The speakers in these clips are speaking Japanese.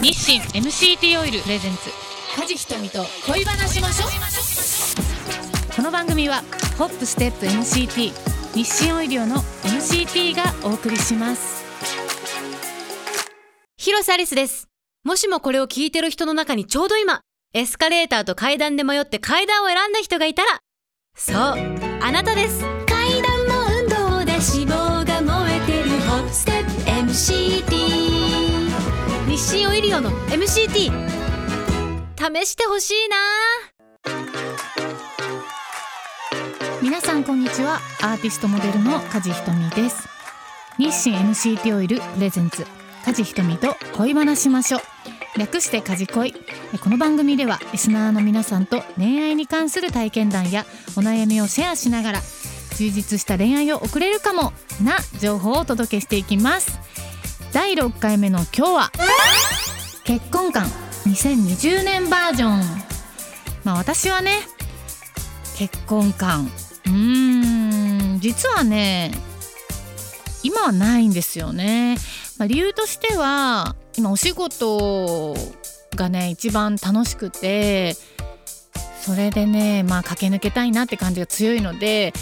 日清 MCT オイルプレゼンツ梶ひとみと恋話しましょこの番組はホップステップ MCT 日清オイリオの MCT がお送りします広瀬アリスです。もしもこれを聞いてる人の中にちょうど今、エスカレーターと階段で迷って階段を選んだ人がいたら、そう、あなたです。階段の運動で脂肪が燃えてるホップステップ MCT。日清オイリオの MCT。試してほしいな。皆さんこんにちは。アーティストモデルの梶ひとみです。日清 MCT オイルプレゼンツ。梶ひとみと恋話しましょう。略して梶恋。この番組ではリスナーの皆さんと恋愛に関する体験談やお悩みをシェアしながら充実した恋愛を送れるかもな情報をお届けしていきます。第6回目の今日は結婚観2020年バージョン。まあ私はね結婚観。うーん実はね今はないんですよね、まあ、理由としては今お仕事がね一番楽しくてそれでねまあ駆け抜けたいなって感じが強いので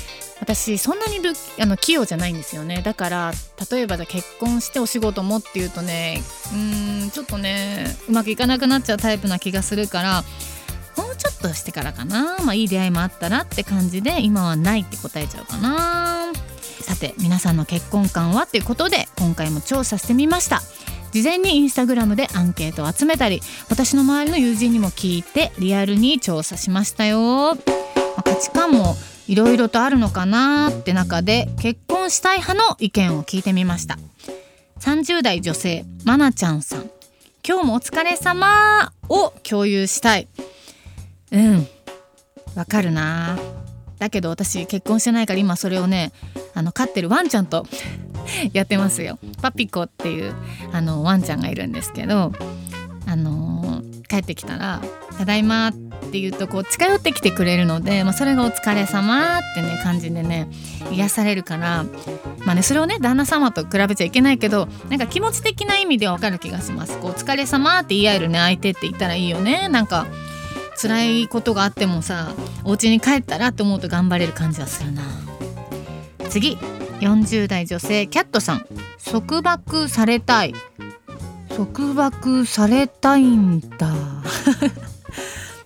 私そんなにあの器用じゃないんですよね。だから例えばじゃあ結婚してお仕事もっていうとねうんちょっとねうまくいかなくなっちゃうタイプな気がするからもうちょっとしてからかな。まあいい出会いもあったらって感じで今はないって答えちゃうかな。さて皆さんの結婚観はっていうことで今回も調査してみました。事前にインスタグラムでアンケートを集めたり私の周りの友人にも聞いてリアルに調査しましたよ、まあ価値観もいろいろとあるのかなって中で結婚したい派の意見を聞いてみました。30代女性まなちゃんさん。今日もお疲れ様を共有したい。うん。わかるな。だけど私結婚してないから今それをねあの飼ってるワンちゃんと やってますよ。パピコっていうあのワンちゃんがいるんですけどあのー帰ってきたら「ただいま」って言うとこう近寄ってきてくれるので、まあ、それが「お疲れ様ってね感じでね癒されるからまあねそれをね旦那様と比べちゃいけないけどなんか気持ち的な意味でわかる気がします。こうお疲れ様って言い合えるね相手って言ったらいいよね。なんか辛いことがあってもさお家に帰ったらって思うと頑張れる感じはするな。次。40代女性キャットさん。束縛されたい。束縛されたいんだ。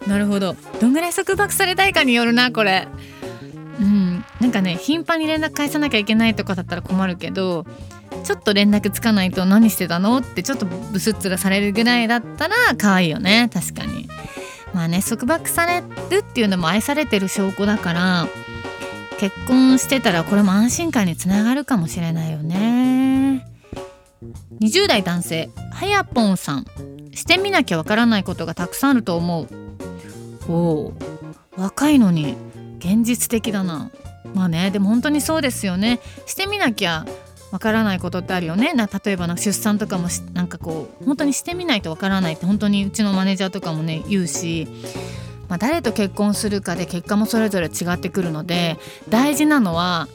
なるほど。どんぐらい束縛されたいかによるなこれ。うん。なんかね頻繁に連絡返さなきゃいけないとかだったら困るけどちょっと連絡つかないと何してたのってちょっとブスッツラされるぐらいだったら可愛いよね。確かに。まあね束縛されるっていうのも愛されてる証拠だから結婚してたらこれも安心感につながるかもしれないよね。20代男性はやぽんさん。してみなきゃわからないことがたくさんあると思う。おお若いのに現実的だな。まあねでも本当にそうですよね。してみなきゃわからないことってあるよね。な例えばな出産とかもなんかこう本当にしてみないとわからないって本当にうちのマネージャーとかもね言うし、まあ、誰と結婚するかで結果もそれぞれ違ってくるので大事なのは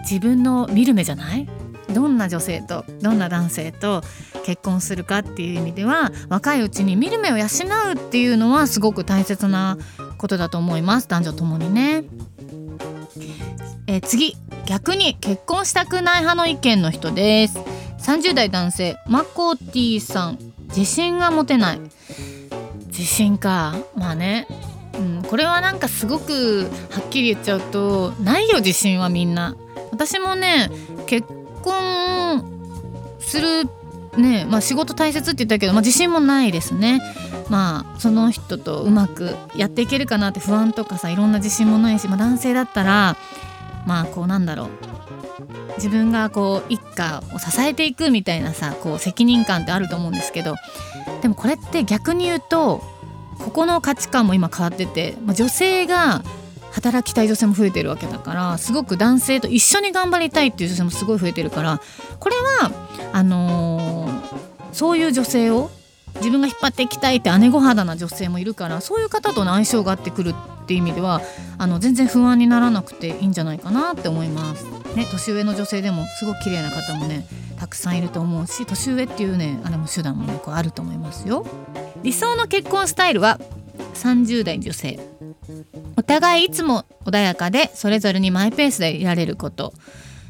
自分の見る目じゃない？どんな女性とどんな男性と結婚するかっていう意味では若いうちに見る目を養うっていうのはすごく大切なことだと思います。男女ともにね。え次逆に結婚したくない派の意見の人です。30代男性マコティさん。自信が持てない。自信か。まあね、うん、これはなんかすごくはっきり言っちゃうとないよ自信はみんな。私もね結するねまあ仕事大切って言ったけど、まあ、自信もないですね。まあその人とうまくやっていけるかなって不安とかさいろんな自信もないし、まあ、男性だったらまあこうなんだろう。自分がこう一家を支えていくみたいなさこう責任感ってあると思うんですけどでもこれって逆に言うとここの価値観も今変わってて、まあ、女性が働きたい女性も増えてるわけだからすごく男性と一緒に頑張りたいっていう女性もすごい増えてるからこれはあのーそういう女性を自分が引っ張っていきたいって姉御肌な女性もいるからそういう方との相性が合ってくるっていう意味ではあの全然不安にならなくていいんじゃないかなって思います。ね、年上の女性でもすごく綺麗な方もねたくさんいると思うし年上っていうねあれも手段もねこうあると思いますよ。理想の結婚スタイルは30代女性。お互いいつも穏やかでそれぞれにマイペースでいられること。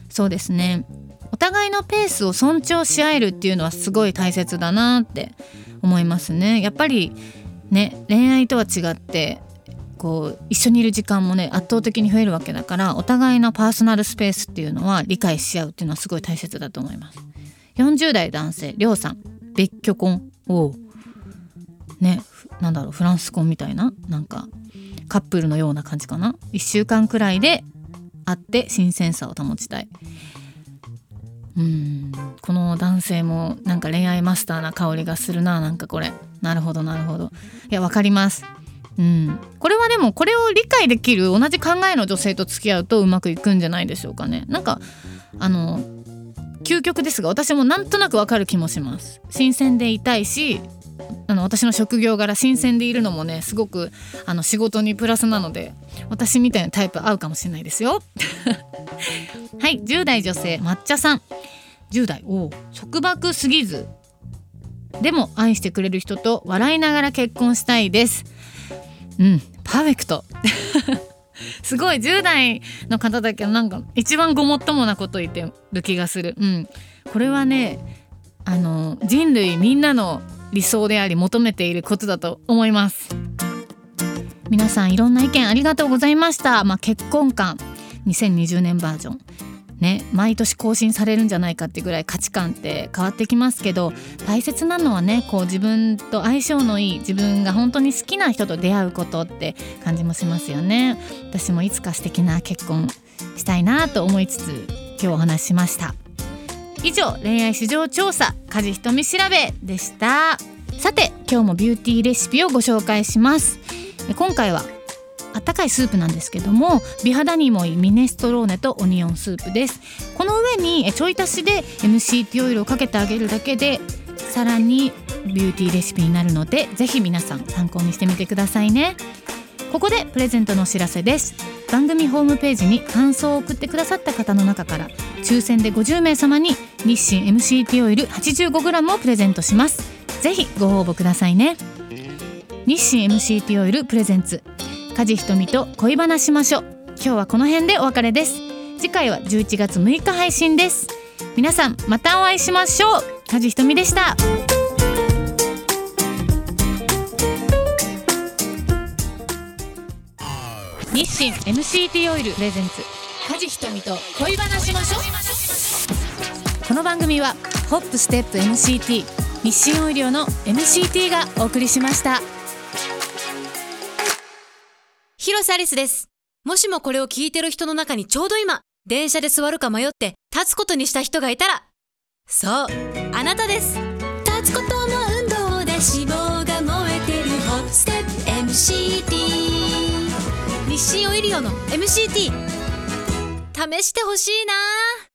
そうですね。お互いのペースを尊重し合えるっていうのはすごい大切だなって思いますね。やっぱりね恋愛とは違ってこう一緒にいる時間もね圧倒的に増えるわけだからお互いのパーソナルスペースっていうのは理解し合うっていうのはすごい大切だと思います。40代男性りょうさん別居婚？をねなんだろうフランス婚みたいな？なんかカップルのような感じかな？1週間くらいで会って新鮮さを保ちたい。うん。この男性もなんか恋愛マスターな香りがするななんかこれ。なるほどなるほど。いやわかります。うん。これはでもこれを理解できる同じ考えの女性と付き合うとうまくいくんじゃないでしょうかね。なんかあの究極ですが私もなんとなくわかる気もします。新鮮でいたいしあの私の職業柄新鮮でいるのもねすごくあの仕事にプラスなので私みたいなタイプ合うかもしれないですよ。はい10代女性抹茶さん。10代お束縛すぎずでも愛してくれる人と笑いながら結婚したいです。うんパーフェクト。すごい10代の方だけどなんか一番ごもっともなこと言ってる気がする。うん。これはねあの人類みんなの理想であり求めていることだと思います。皆さんいろんな意見ありがとうございました。まあ、結婚観。2020年バージョン。ね毎年更新されるんじゃないかってぐらい価値観って変わってきますけど大切なのはねこう自分と相性のいい自分が本当に好きな人と出会うことって感じもしますよね。私もいつか素敵な結婚したいなと思いつつ今日お話ししました。以上恋愛市場調査家事瞳調べでした。さて今日もビューティーレシピをご紹介します。今回はあったかいスープなんですけども美肌にもいいミネストローネとオニオンスープです。この上にちょい足しで MCT オイルをかけてあげるだけでさらにビューティーレシピになるのでぜひ皆さん参考にしてみてくださいね。ここでプレゼントのお知らせです。番組ホームページに感想を送ってくださった方の中から抽選で50名様に日清 MCT オイル 85g をプレゼントします。ぜひご応募くださいね。日清 MCT オイルプレゼンツ梶ひとみと恋話しましょう。今日はこの辺でお別れです。次回は11月6日配信です。皆さんまたお会いしましょう。梶ひとみでした。日清 MCT オイルプレゼンツ梶ひとみと恋話しましょこの番組はホップステップ MCT 日清オイリオの MCT がお送りしました広瀬アリスです。もしもこれを聞いてる人の中にちょうど今、電車で座るか迷って立つことにした人がいたら、そう、あなたです。立つことの運動で脂肪が燃えてるホップステップ MCT。日清オイリオの MCT。試してほしいな